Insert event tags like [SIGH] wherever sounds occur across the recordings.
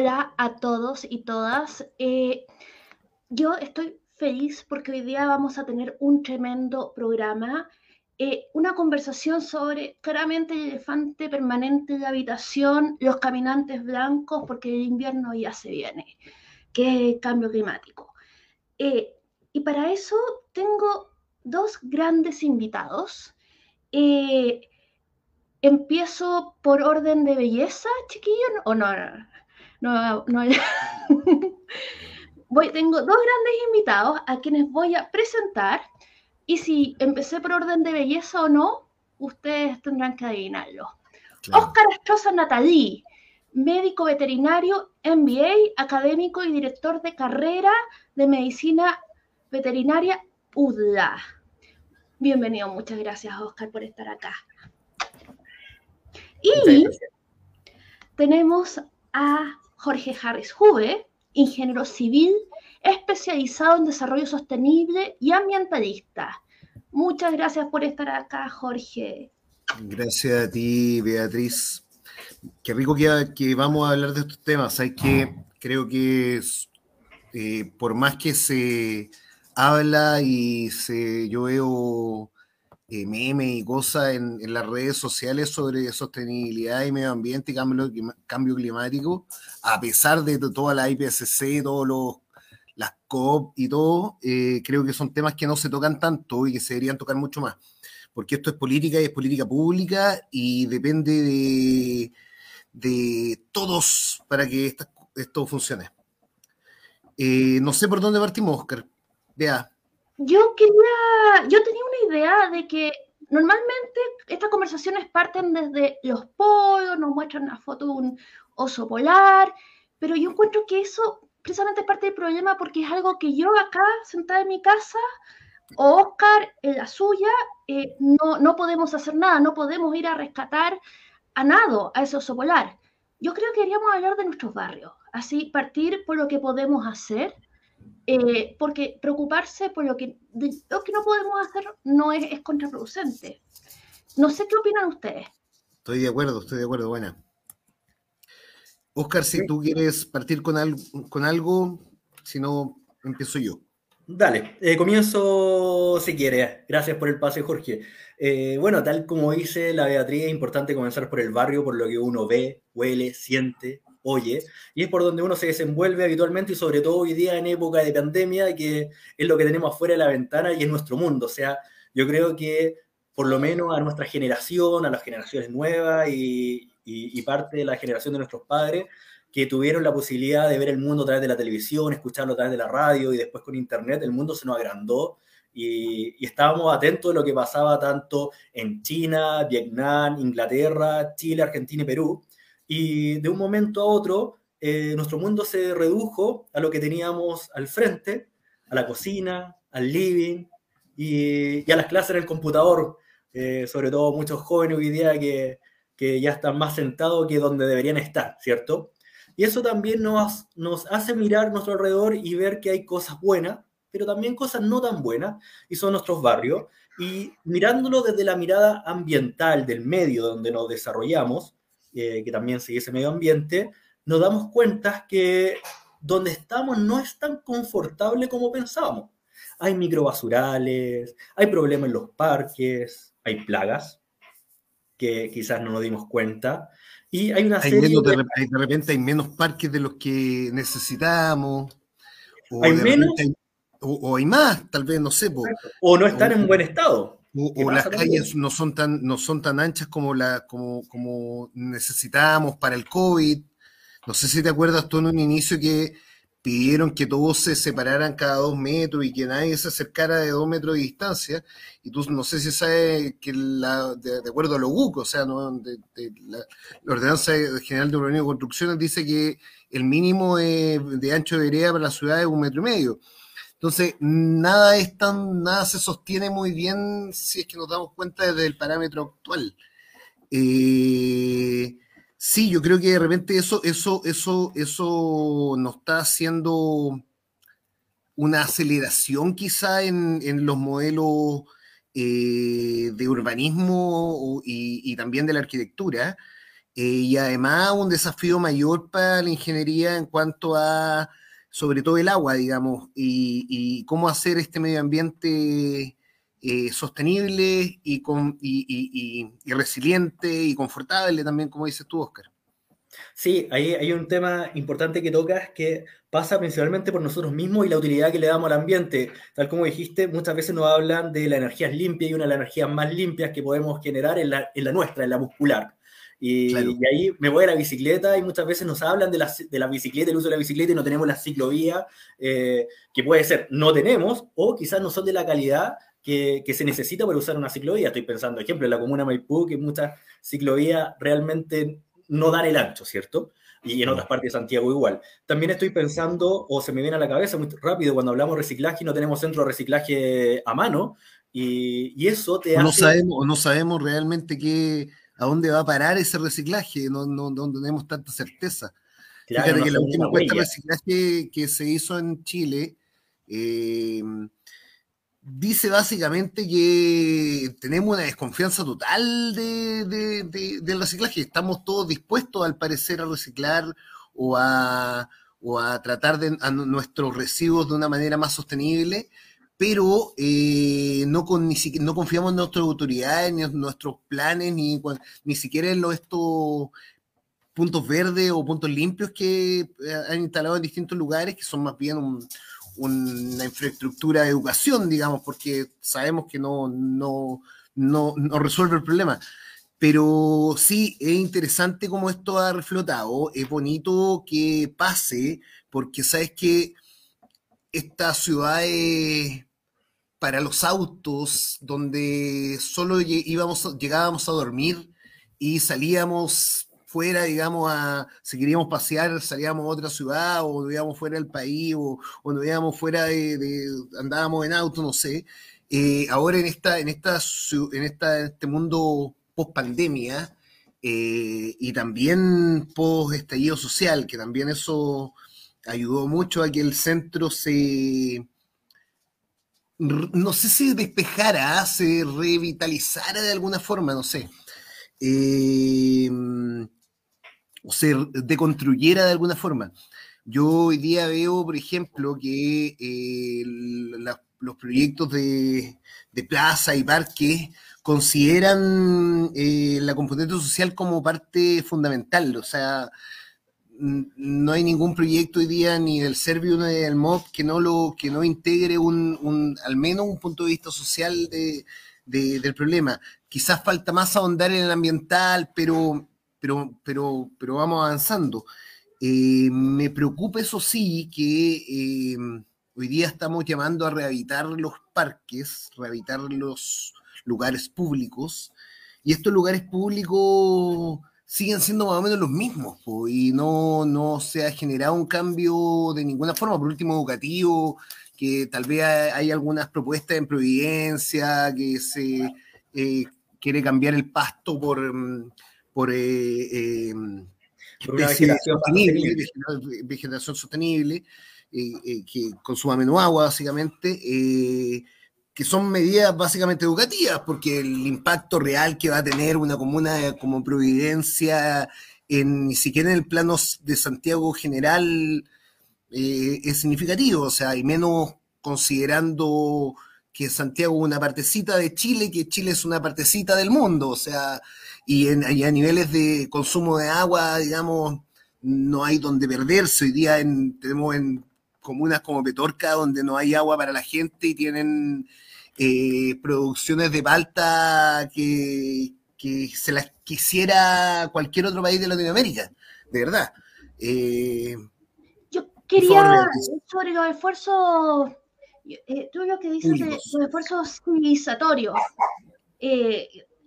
Hola a todos y todas. Eh, yo estoy feliz porque hoy día vamos a tener un tremendo programa, eh, una conversación sobre claramente el elefante permanente de la habitación, los caminantes blancos, porque el invierno ya se viene, que es cambio climático. Eh, y para eso tengo dos grandes invitados. empiezo por orden de belleza, chiquillos, o no, no, [LAUGHS] voy, tengo dos grandes invitados a quienes voy a presentar y si empecé por orden de belleza o no, ustedes tendrán que adivinarlo. Oscar Astroza Natalí, médico veterinario, MBA, académico y director de carrera de medicina veterinaria UDLA. Bienvenido, muchas gracias Oscar por estar acá. Y tenemos a Jorge Harris Juve, ingeniero civil especializado en desarrollo sostenible y ambientalista. Muchas gracias por estar acá, Jorge. Gracias a ti, Beatriz. Qué rico que, vamos a hablar de estos temas. Hay que, creo que eh, por más que se habla y se, yo veo eh, memes y cosas en, las redes sociales sobre sostenibilidad y medio ambiente y cambio, cambio climático, a pesar de toda la IPCC, todos las COP y todo, eh, creo que son temas que no se tocan tanto y que se deberían tocar mucho más, porque esto es política y es política pública y depende de, de todos para que esto funcione. Eh, no sé por dónde partimos, Oscar. Vea. Yo quería, yo tenía una idea de que normalmente estas conversaciones parten desde los polos, nos muestran una foto de un oso polar, pero yo encuentro que eso precisamente es parte del problema porque es algo que yo acá, sentada en mi casa, o Oscar en la suya, eh, no, no podemos hacer nada, no podemos ir a rescatar a nado a ese oso polar. Yo creo que queríamos hablar de nuestros barrios, así partir por lo que podemos hacer eh, porque preocuparse por lo que, lo que no podemos hacer no es, es, contraproducente. No sé qué opinan ustedes. Estoy de acuerdo, estoy de acuerdo, buena. Oscar, si tú quieres partir con, algo, con algo, si no, empiezo yo. Dale, eh, comienzo si quieres. Gracias por el pase, Jorge. Eh, bueno, tal como dice la Beatriz, es importante comenzar por el barrio, por lo que uno ve, huele, siente, oye, y es por donde uno se desenvuelve habitualmente y sobre todo hoy día en época de pandemia, que es lo que tenemos afuera de la ventana y es nuestro mundo. O sea, yo creo que por lo menos a nuestra generación, a las generaciones nuevas y, y, parte de la generación de nuestros padres, que tuvieron la posibilidad de ver el mundo a través de la televisión, escucharlo a través de la radio y después con internet, el mundo se nos agrandó y, y, estábamos atentos de lo que pasaba tanto en China, Vietnam, Inglaterra, Chile, Argentina y Perú. Y de un momento a otro, eh, nuestro mundo se redujo a lo que teníamos al frente, a la cocina, al living y, a las clases en el computador. Eh, sobre todo muchos jóvenes hoy día que, que ya están más sentados que donde deberían estar, ¿cierto? Y eso también nos, nos hace mirar nuestro alrededor y ver que hay cosas buenas, pero también cosas no tan buenas, y son nuestros barrios. Y mirándolo desde la mirada ambiental del medio donde nos desarrollamos, eh, que también sigue ese medio ambiente, nos damos cuenta que donde estamos no es tan confortable como pensábamos. Hay microbasurales, hay problemas en los parques, hay plagas que quizás no nos dimos cuenta. Y hay una serie de... de... repente hay menos parques de los que necesitamos. O hay menos. o, hay más, tal vez, no sé. o no están en buen estado. O, las calles no son tan, no son tan anchas como, la, como, como necesitábamos para el COVID. No sé si te acuerdas tú en un inicio que pidieron que todos se separaran cada dos metros y que nadie se acercara de dos metros de distancia. Y tú no sé si sabes que la, de, acuerdo a lo GUC, o sea, ¿no? de, la, Ordenanza General de Urbanismo y Construcciones dice que el mínimo de, de ancho de vereda para la ciudad es un metro y medio. Entonces, nada es tan, nada se sostiene muy bien si es que nos damos cuenta desde el parámetro actual. Eh, sí, yo creo que de repente eso, eso, eso, eso nos está haciendo una aceleración quizá en, los modelos eh, de urbanismo y, también de la arquitectura. eh, y además un desafío mayor para la ingeniería en cuanto a, sobre todo el agua, digamos, y, cómo hacer este medio ambiente eh, sostenible y, con, y, resiliente y confortable también, como dices tú, Oscar. Sí, ahí hay un tema importante que tocas que pasa principalmente por nosotros mismos y la utilidad que le damos al ambiente. Tal como dijiste, muchas veces nos hablan de la energía limpia y una de las energías más limpias que podemos generar en la, en la nuestra, en la muscular. Y, ahí me voy a la bicicleta y muchas veces nos hablan de la, de la bicicleta, el uso de la bicicleta y no tenemos la ciclovía, eh, que puede ser no tenemos o quizás no son de la calidad que, que, se necesita para usar una ciclovía. Estoy pensando, ejemplo, en la comuna Maipú, que muchas ciclovías realmente no dan el ancho, ¿cierto? Y en otras partes de Santiago igual. También estoy pensando, o se me viene a la cabeza muy rápido, cuando hablamos de reciclaje y no tenemos centro de reciclaje a mano, y, y eso te no Sabemos, no sabemos realmente qué a dónde va a parar ese reciclaje, no, no, no tenemos tanta certeza. Fíjate que la última encuesta de reciclaje que se hizo en Chile eh, dice básicamente que tenemos una desconfianza total de, del reciclaje. Estamos todos dispuestos, al parecer, a reciclar o a, o a tratar de, a nuestros residuos de una manera más sostenible, pero eh, no, con, ni no confiamos en nuestras autoridades, ni en nuestros planes, ni, ni siquiera en estos puntos verdes o puntos limpios que eh, han instalado en distintos lugares, que son más bien una infraestructura de educación, digamos, porque sabemos que no, no, no, no resuelve el problema. Pero sí, es interesante cómo esto ha reflotado, es bonito que pase, porque sabes que estas ciudades para los autos donde solo íbamos, llegábamos a dormir y salíamos fuera, digamos, a, si queríamos pasear, salíamos a otra ciudad o nos íbamos fuera del país o, o nos íbamos fuera de, andábamos en auto, no sé. Eh, ahora en, esta, en, esta, en, esta, este mundo post pandemia eh, y también post estallido social, que también eso ayudó mucho a que el centro se, no sé si despejara, se revitalizara de alguna forma, no sé. Eh, o se deconstruyera de alguna forma. Yo hoy día veo, por ejemplo, que eh, los proyectos de, plaza y parques consideran eh, la componente social como parte fundamental. O sea, no hay ningún proyecto hoy día ni del Servio ni del MOB que no lo que no integre un, al menos un punto de vista social de, del problema. Quizás falta más ahondar en el ambiental, pero, pero, pero, pero vamos avanzando. Eh, me preocupa eso sí que eh, hoy día estamos llamando a rehabilitar los parques, rehabilitar los lugares públicos, y estos lugares públicos siguen siendo más o menos los mismos y no, no se ha generado un cambio de ninguna forma, por último educativo, que tal vez hay algunas propuestas en Providencia, que se eh, quiere cambiar el pasto por, mm, por, eh, em, vegetación sostenible, vegetación sostenible eh, que consuma menos agua, básicamente que son medidas básicamente educativas, porque el impacto real que va a tener una comuna como Providencia, en, ni siquiera en el plano de Santiago general, eh, es significativo, o sea, y menos considerando que Santiago es una partecita de Chile, que Chile es una partecita del mundo, o sea, y, en, a niveles de consumo de agua, digamos, no hay donde perderse. Hoy día tenemos en comunas como Petorca, donde no hay agua para la gente y tienen eh, producciones de palta que, se las quisiera cualquier otro país de Latinoamérica, de verdad. Eh, Yo quería, sobre los esfuerzos, eh, tú lo que dices de los esfuerzos civilizatorios,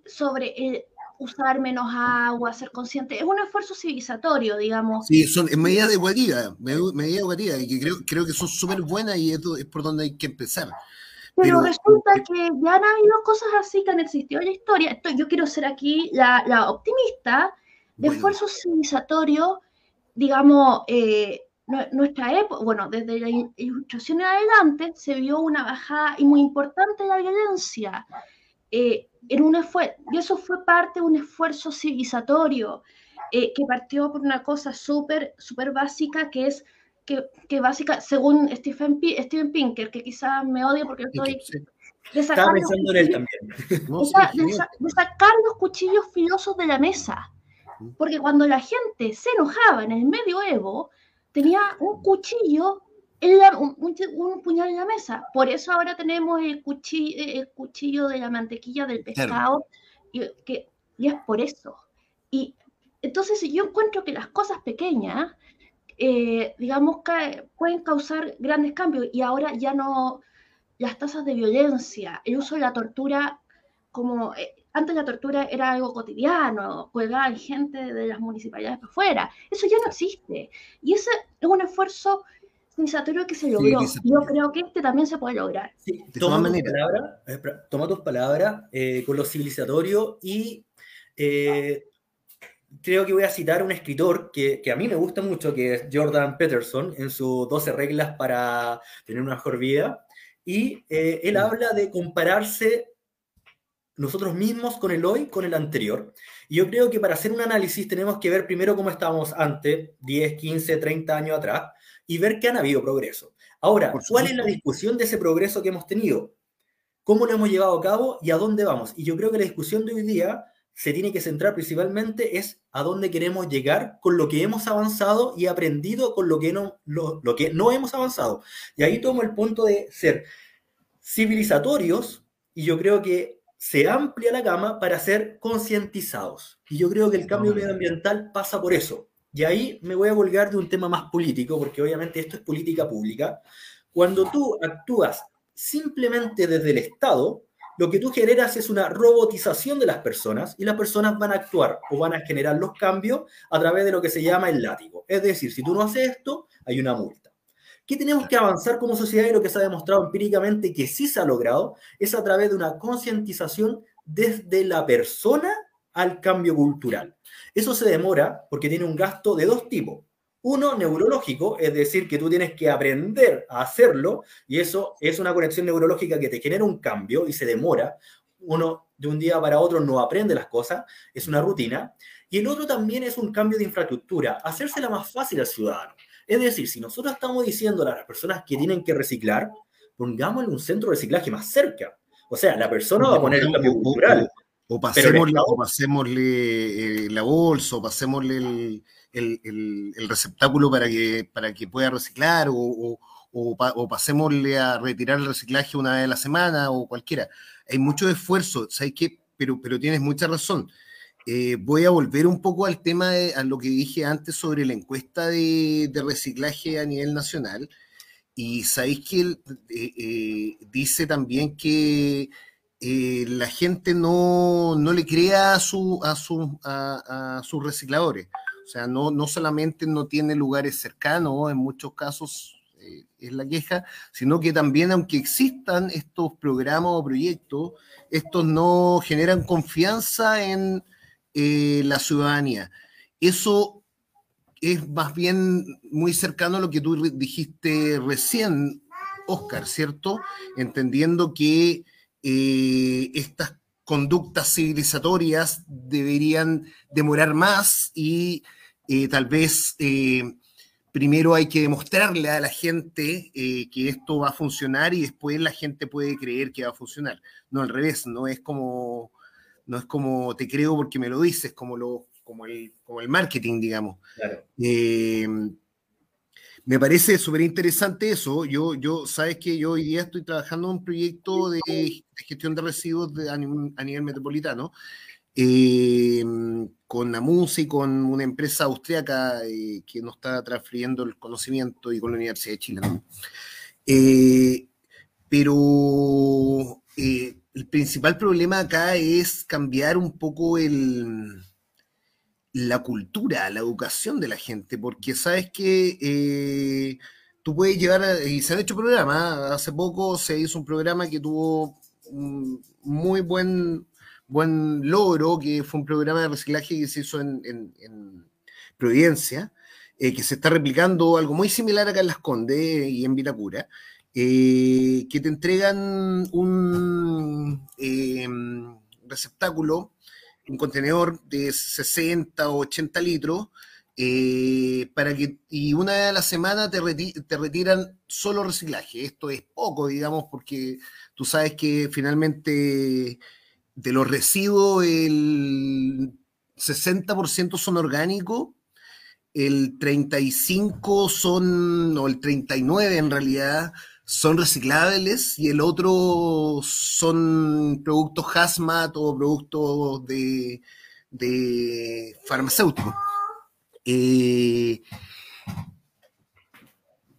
sobre usar menos agua, ser consciente, es un esfuerzo civilizatorio, digamos. Sí, son medidas educativas, medidas educativas, y que creo, creo que son súper buenas y esto es por donde hay que empezar. Pero, resulta que ya han habido cosas así que han existido en la historia. Esto, yo quiero ser aquí la, la optimista de esfuerzo civilizatorio, digamos, eh, nuestra época, bueno, desde la ilustración en adelante se vio una bajada y muy importante de la violencia. Eh, en un y eso fue parte de un esfuerzo civilizatorio. eh, que partió por una cosa súper, súper básica, que es que, que, básica, según Stephen, P Steven Pinker, que quizás me odia porque estoy... De sacar, pensando en él también. [LAUGHS] No, de, de, sacar los cuchillos filosos de la mesa. Porque cuando la gente se enojaba en el medioevo, tenía un cuchillo, en la, un, un, puñal en la mesa. Por eso ahora tenemos el cuchillo, el cuchillo de la mantequilla del pescado, y, que, y es por eso. Y entonces yo encuentro que las cosas pequeñas, eh, digamos, pueden causar grandes cambios y ahora ya no, las tasas de violencia, el uso de la tortura como... Eh, antes la tortura era algo cotidiano, colgaban gente de las municipalidades para afuera. Eso ya no existe. Y ese es un esfuerzo civilizatorio que se logró. Yo creo que este también se puede lograr. Sí, toma, tus palabras, eh, toma tus palabras eh, con lo civilizatorio y eh, creo que voy a citar a un escritor que, que, a mí me gusta mucho, que es Jordan Peterson, en sus 12 reglas para tener una mejor vida. Y él habla de compararse nosotros mismos con el hoy, con el anterior. Y yo creo que para hacer un análisis tenemos que ver primero cómo estábamos antes, 10, 15, 30 años atrás, y ver que han habido progreso. Ahora, ¿cuál es la discusión de ese progreso que hemos tenido? ¿Cómo lo hemos llevado a cabo y a dónde vamos? Y yo creo que la discusión de hoy día se tiene que centrar principalmente es a dónde queremos llegar con lo que hemos avanzado y aprendido con lo que no, lo, lo que no hemos avanzado. Y ahí tomo el punto de ser civilizatorios, y yo creo que se amplia la gama para ser concientizados. Y yo creo que el cambio medioambiental pasa por eso. Y ahí me voy a colgar de un tema más político, porque obviamente esto es política pública. Cuando tú actúas simplemente desde el Estado, lo que tú generas es una robotización de las personas y las personas van a actuar o van a generar los cambios a través de lo que se llama el látigo. Es decir, si tú no haces esto, hay una multa. ¿Qué tenemos que avanzar como sociedad? Y lo que se ha demostrado empíricamente que sí se ha logrado es a través de una concientización desde la persona al cambio cultural. Eso se demora porque tiene un gasto de dos tipos. Uno, neurológico, es decir, que tú tienes que aprender a hacerlo y eso es una conexión neurológica que te genera un cambio y se demora. Uno de un día para otro no aprende las cosas, es una rutina. Y el otro también es un cambio de infraestructura, hacérsela más fácil al ciudadano. Es decir, si nosotros estamos diciendo a las personas que tienen que reciclar, pongámosle un centro de reciclaje más cerca. O sea, la persona va a poner el cambio cultural. O, pasémosle, o pasémosle eh, la bolsa, o pasémosle el, el, el, receptáculo para que, para que pueda reciclar, o, o, pasémosle a retirar el reciclaje una vez a la semana, o cualquiera. Hay mucho esfuerzo, ¿sabes qué? Pero, pero tienes mucha razón. Eh, voy a volver un poco al tema, de, a lo que dije antes sobre la encuesta de, de reciclaje a nivel nacional. Y sabéis que él eh, eh, dice también que la gente no, no, le crea a, su, a, su, a, sus recicladores. O sea, no, no solamente no tiene lugares cercanos, en muchos casos es la queja, sino que también aunque existan estos programas o proyectos, estos no generan confianza en, eh, la ciudadanía. Eso es más bien muy cercano a lo que tú dijiste recién, Oscar, ¿cierto? Entendiendo que eh, estas conductas civilizatorias deberían demorar más y eh, tal vez primero hay que demostrarle a la gente que esto va a funcionar y después la gente puede creer que va a funcionar. No al revés, no es como no es como te creo porque me lo dices, como, lo, como, el, como el marketing, digamos. Eh, me parece súper interesante eso. Yo, yo, sabes que yo hoy día estoy trabajando en un proyecto de, gestión de residuos a, nivel, metropolitano eh, con Namus y con una empresa austriaca eh, que nos está transfiriendo el conocimiento y con la Universidad de Chile. pero el principal problema acá es cambiar un poco el, la cultura, la educación de la gente, porque sabes que eh, tú puedes llevar, y se han hecho programas, hace poco se hizo un programa que tuvo un muy buen, buen logro, que fue un programa de reciclaje que se hizo en, Providencia, eh, que se está replicando algo muy similar acá en Las Condes y en Vitacura, eh, que te entregan un receptáculo un contenedor de 60 o 80 litros, eh, para que, y una vez a la semana te, te retiran solo reciclaje. Esto es poco, digamos, porque tú sabes que finalmente de los residuos el 60% son orgánicos, el 35 son, o el 39 en realidad, son reciclables y el otro son productos hazmat o productos de, de farmacéuticos. Eh,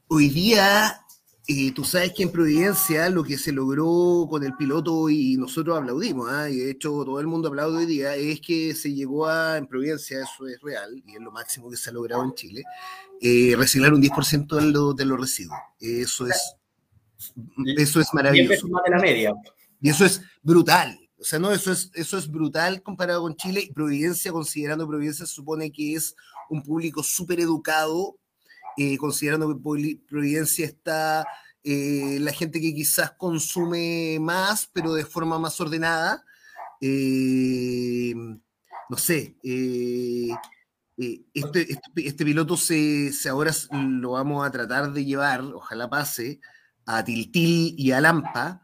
hoy día, eh, tú sabes que en Providencia lo que se logró con el piloto y nosotros aplaudimos, ¿ah? y de hecho todo el mundo aplaude hoy día, es que se llegó a, en Providencia, eso es real, y es lo máximo que se ha logrado en Chile, eh, reciclar un 10% de, de los residuos. Eso es eso es maravilloso. Más de la media. Y eso es brutal. O sea, no, eso es, eso es brutal comparado con Chile. Y Providencia, considerando Providencia, supone que es un público súper educado, eh, considerando que Providencia está eh, la gente que quizás consume más, pero de forma más ordenada. Eh, no sé, este, este, este, piloto se, se, ahora lo vamos a tratar de llevar, ojalá pase, a Tiltil y a Lampa,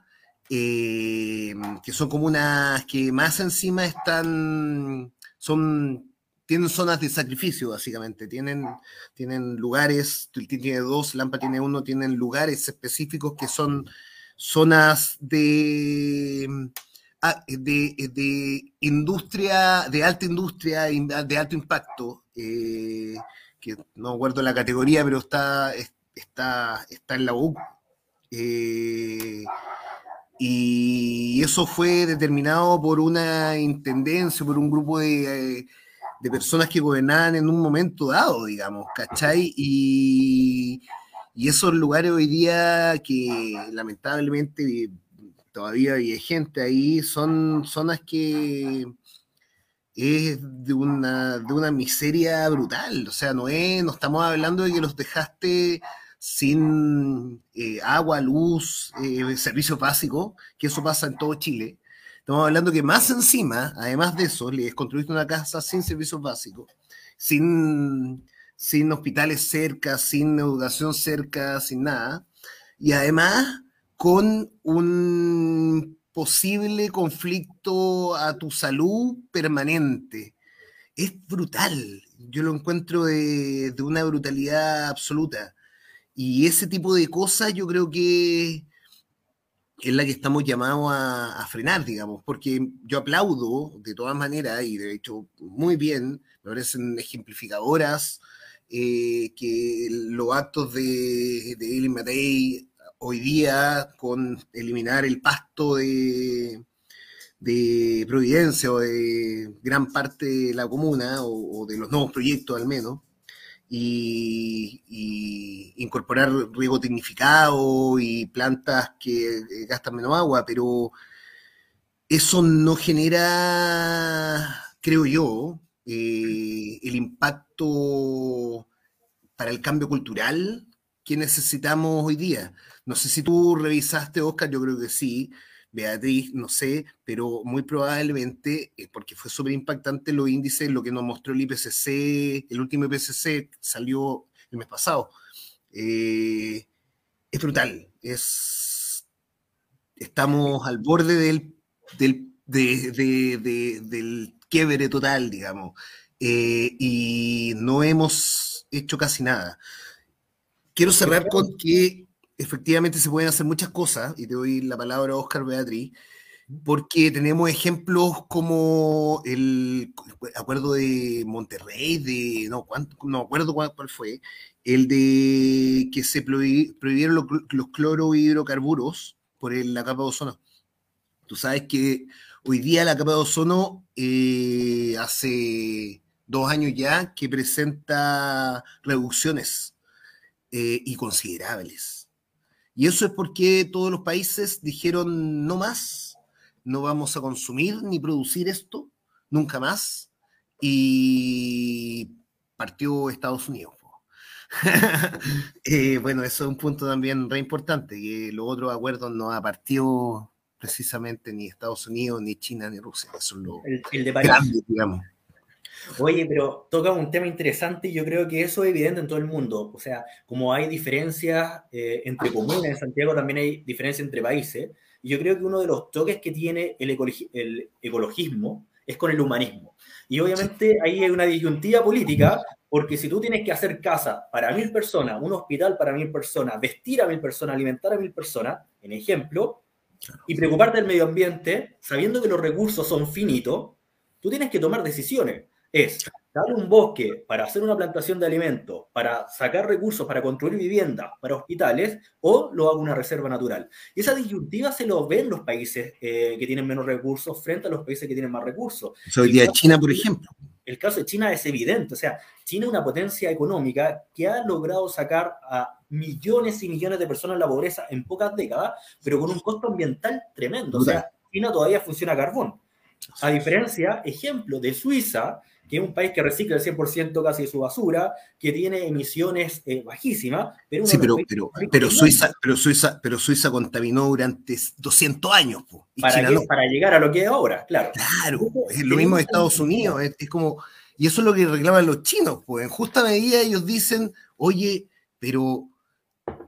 eh, que son comunas que más encima están, son, tienen zonas de sacrificio, básicamente. Tienen, tienen lugares, Tiltil tiene dos, Lampa tiene uno, tienen lugares específicos que son zonas de, ah, de, industria, de alta industria, de alto impacto, eh, que no guardo la categoría, pero está, está, está en la U, eh, y eso fue determinado por una intendencia, por un grupo de, de, personas que gobernaban en un momento dado, digamos, ¿cachai? Y, y esos lugares hoy día que lamentablemente todavía hay gente ahí, son zonas que es de una, de una miseria brutal. O sea, no es, no estamos hablando de que los dejaste sin eh, agua, luz, eh, servicios básicos, que eso pasa en todo Chile. Estamos hablando que más encima, además de eso, les construiste una casa sin servicios básicos, sin, sin hospitales cerca, sin educación cerca, sin nada, y además con un posible conflicto a tu salud permanente. Es brutal, yo lo encuentro de, de una brutalidad absoluta. Y ese tipo de cosas yo creo que es la que estamos llamados a, frenar, digamos, porque yo aplaudo de todas maneras, y de hecho muy bien, me parecen ejemplificadoras, eh, que los actos de, de Eli Matei hoy día con eliminar el pasto de, de Providencia o de gran parte de la comuna, o de los nuevos proyectos al menos, y, incorporar riego tecnificado y plantas que eh, gastan menos agua, pero eso no genera, creo yo, eh, el impacto para el cambio cultural que necesitamos hoy día. No sé si tú revisaste, Oscar, yo creo que sí, Beatriz, no sé, pero muy probablemente, eh, porque fue súper impactante los índices, lo que nos mostró el IPCC, el último IPCC salió el mes pasado. Eh, es brutal, es, estamos al borde del, del, del quiebre total, digamos, eh, y no hemos hecho casi nada. Quiero cerrar con que efectivamente se pueden hacer muchas cosas, y te doy la palabra a Oscar Beatriz, porque tenemos ejemplos como el acuerdo de Monterrey, de no, no acuerdo cuál, fue, el de que se prohibieron los, los clorohidrocarburos por la capa de ozono. Tú sabes que hoy día la capa de ozono eh, hace dos años ya que presenta reducciones eh, y considerables y eso es porque todos los países dijeron no más, no vamos a consumir ni producir esto, nunca más. Y partió Estados Unidos. [LAUGHS] Eh, bueno, eso es un punto también re importante, que los otros acuerdos no ha partido precisamente ni Estados Unidos, ni China, ni Rusia. Eso es lo el, de grande, digamos. Oye, pero toca un tema interesante y yo creo que eso es evidente en todo el mundo. O sea, como hay diferencias eh, entre comunas, en Santiago también hay diferencias entre países. Y yo creo que uno de los toques que tiene el, el ecologismo es con el humanismo. Y obviamente ahí hay una disyuntiva política, porque si tú tienes que hacer casa para mil personas, un hospital para mil personas, vestir a mil personas, alimentar a mil personas, en ejemplo, y preocuparte del medio ambiente, sabiendo que los recursos son finitos, tú tienes que tomar decisiones. Es dar un bosque para hacer una plantación de alimentos, para sacar recursos, para construir viviendas, para hospitales, o lo hago una reserva natural. Y esa disyuntiva se lo ven los países eh, que tienen menos recursos frente a los países que tienen más recursos. Hoy día China, por ejemplo. El caso de China es evidente, o sea, China es una potencia económica que ha logrado sacar a millones y millones de personas de la pobreza en pocas décadas, pero con un costo ambiental tremendo. O sea, China todavía funciona a carbón. A diferencia, ejemplo, de Suiza, que es un país que recicla el 100% casi de su basura, que tiene emisiones eh, bajísimas. Pero sí, pero, pero, Suiza, pero, Suiza, pero Suiza contaminó durante 200 años. para, para llegar a lo que es ahora, claro. Claro, es lo mismo de Estados Unidos, es, como... Y eso es lo que reclaman los chinos, pues en justa medida ellos dicen, oye, pero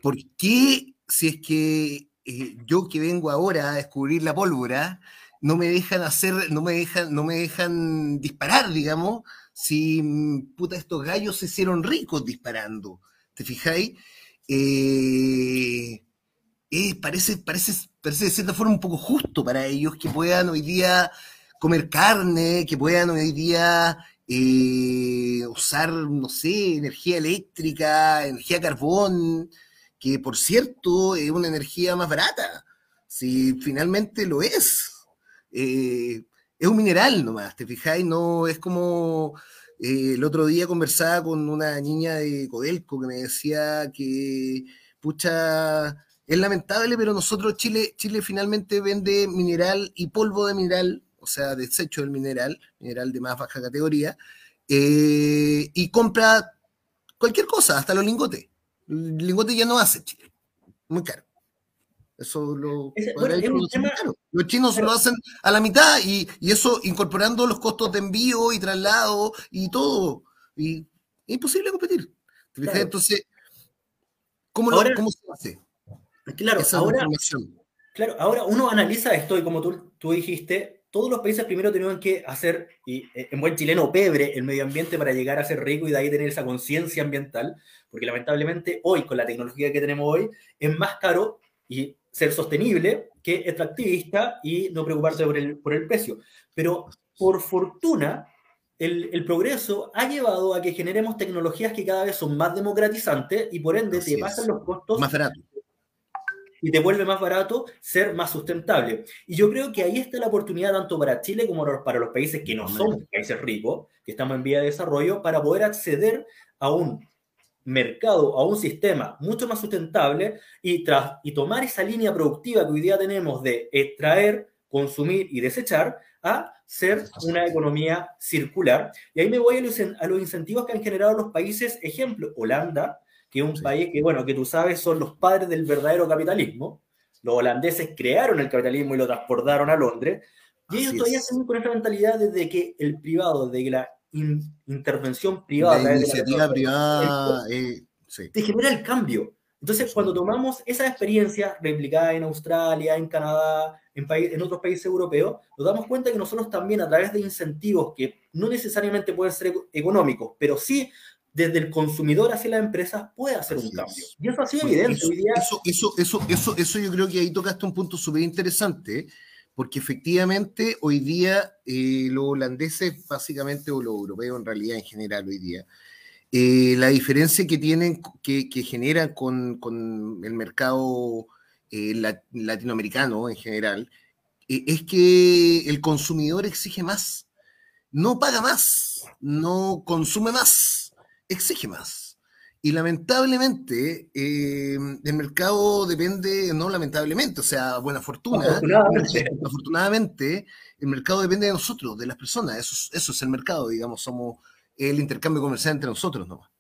¿por qué si es que eh, yo que vengo ahora a descubrir la pólvora, no me dejan hacer, no me dejan, no me dejan disparar, digamos, si mm, puta, estos gallos se hicieron ricos disparando. ¿Te fijáis? Eh, eh, parece, parece, parece de cierta forma un poco justo para ellos que puedan hoy día comer carne, que puedan hoy día eh, usar, no sé, energía eléctrica, energía carbón, que por cierto es una energía más barata, si finalmente lo es. Eh, es un mineral nomás, ¿te fijáis? No es como eh, el otro día conversaba con una niña de Codelco que me decía que, pucha, es lamentable, pero nosotros, Chile, Chile finalmente vende mineral y polvo de mineral, o sea, desecho del mineral, mineral de más baja categoría, eh, y compra cualquier cosa, hasta los lingotes. El lingote ya no hace Chile, muy caro. Eso lo. Los chinos lo hacen a la mitad y, eso incorporando los costos de envío y traslado y todo. Y es imposible competir. Entonces, ¿cómo, lo, ¿cómo, se hace? Claro, ahora, claro, ahora uno analiza esto y como tú, tú dijiste, todos los países primero tenían que hacer, y eh, en buen chileno, pebre el medio ambiente para llegar a ser rico y de ahí tener esa conciencia ambiental, porque lamentablemente hoy, con la tecnología que tenemos hoy, es más caro y ser sostenible que extractivista y no preocuparse por el, por el precio. Pero por fortuna, el, el, progreso ha llevado a que generemos tecnologías que cada vez son más democratizantes y por ende te pasan los costos más barato. Y te vuelve más barato ser más sustentable. Y yo creo que ahí está la oportunidad tanto para Chile como para los países que no son países ricos, que estamos en vía de desarrollo, para poder acceder a un mercado, a un sistema mucho más sustentable y, tras, y tomar esa línea productiva que hoy día tenemos de extraer, consumir y desechar a ser una economía circular. Y ahí me voy a los, a los incentivos que han generado los países, ejemplo, Holanda, que es un país que, bueno, que tú sabes, son los padres del verdadero capitalismo. Los holandeses crearon el capitalismo y lo transportaron a Londres. Y ellos todavía siguen con esa mentalidad desde que el privado, de que la intervención privada. La iniciativa privada eh, te genera el cambio. Entonces, cuando tomamos esa experiencia replicada en Australia, en Canadá, en, en otros países europeos, nos damos cuenta que nosotros también a través de incentivos que no necesariamente pueden ser económicos, pero sí desde el consumidor hacia las empresas puede hacer un cambio. Y eso ha sido evidente eso, hoy día. Eso, eso, eso, eso, eso yo creo que ahí tocaste un punto súper interesante porque efectivamente hoy día eh, los holandeses, básicamente, o los europeos en realidad en general hoy día, eh, la diferencia que tienen, que, generan con, el mercado eh, latinoamericano en general, es que el consumidor exige más, no paga más, no consume más, exige más. Y lamentablemente, eh, el mercado depende, no lamentablemente, o sea, buena fortuna. Afortunadamente. [LAUGHS] el mercado depende de nosotros, de las personas. Eso, eso es el mercado, digamos, somos el intercambio comercial entre nosotros nomás.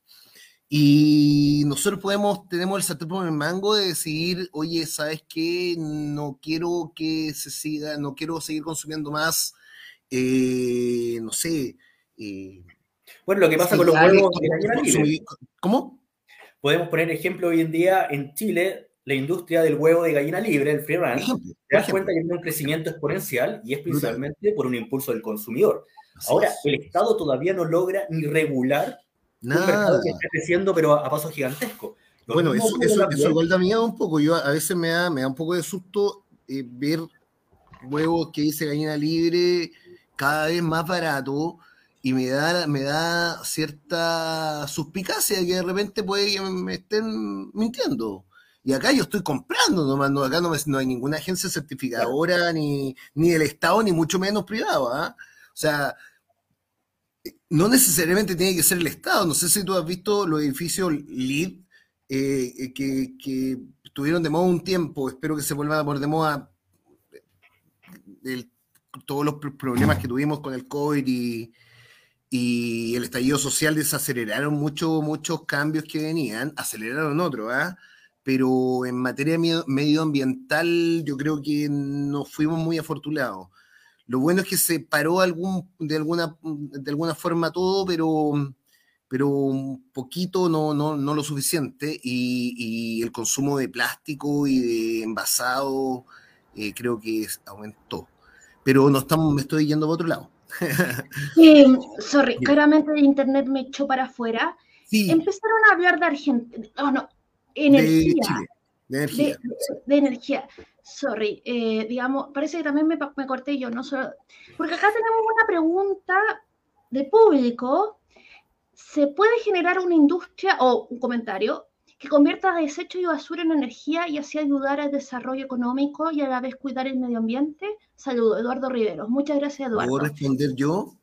Y nosotros podemos, tenemos el sartén por el mango de decidir, oye, ¿sabes qué? No quiero que se siga, no quiero seguir consumiendo más, eh, no sé. Eh, bueno, lo que pasa con los huevos ¿Cómo? Podemos poner ejemplo hoy en día en Chile, la industria del huevo de gallina libre, el free range, te das cuenta que tiene un crecimiento exponencial y es principalmente por un impulso del consumidor. Ahora, el Estado todavía no logra ni regular Nada. un mercado que está creciendo, pero a, pasos gigantescos. bueno, eso, eso, eso, igual da miedo un poco. Yo a veces me da, me da un poco de susto eh, ver huevos que dice gallina libre cada vez más barato y me da, me da cierta suspicacia de que de repente puede que me estén mintiendo. Y acá yo estoy comprando nomás, no, acá no, no hay ninguna agencia certificadora, ni, ni del Estado, ni mucho menos privado. ¿ah? O sea, no necesariamente tiene que ser el Estado. No sé si tú has visto los edificios LEED eh, que, que, estuvieron de moda un tiempo, espero que se vuelvan a poner de moda todos los problemas que tuvimos con el COVID y, y el estallido social desaceleraron mucho, muchos cambios que venían, aceleraron otros, ¿ah? pero en materia medioambiental yo creo que nos fuimos muy afortunados. Lo bueno es que se paró algún, de, alguna, de alguna forma todo, pero, pero un poquito, no, no, no lo suficiente, y, el consumo de plástico y de envasado eh, creo que aumentó. Pero no estamos, me estoy yendo a otro lado. [LAUGHS] Eh, sorry, claramente el internet me echó para afuera. Empezaron a hablar de Argentina, oh, no, energía. De, energía. De, energía. Sorry, eh, digamos, parece que también me, me, corté yo, no solo. Porque acá tenemos una pregunta de público. ¿Se puede generar una industria o un comentario que convierta desecho y basura en energía y así ayudar al desarrollo económico y a la vez cuidar el medio ambiente? Saludo, Eduardo Riveros. Muchas gracias, Eduardo. ¿Puedo responder yo?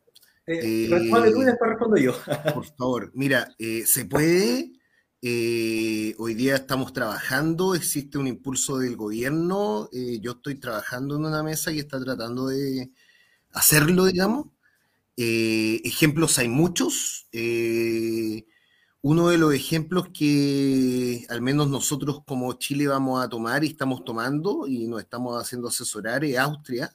Eh, responde tú y después respondo yo. [LAUGHS] por favor, mira, eh, se puede. Eh, hoy día estamos trabajando, existe un impulso del gobierno. yo estoy trabajando en una mesa que está tratando de hacerlo, digamos. ejemplos hay muchos. Uno de los ejemplos que al menos nosotros como Chile vamos a tomar y estamos tomando y nos estamos haciendo asesorar es Austria.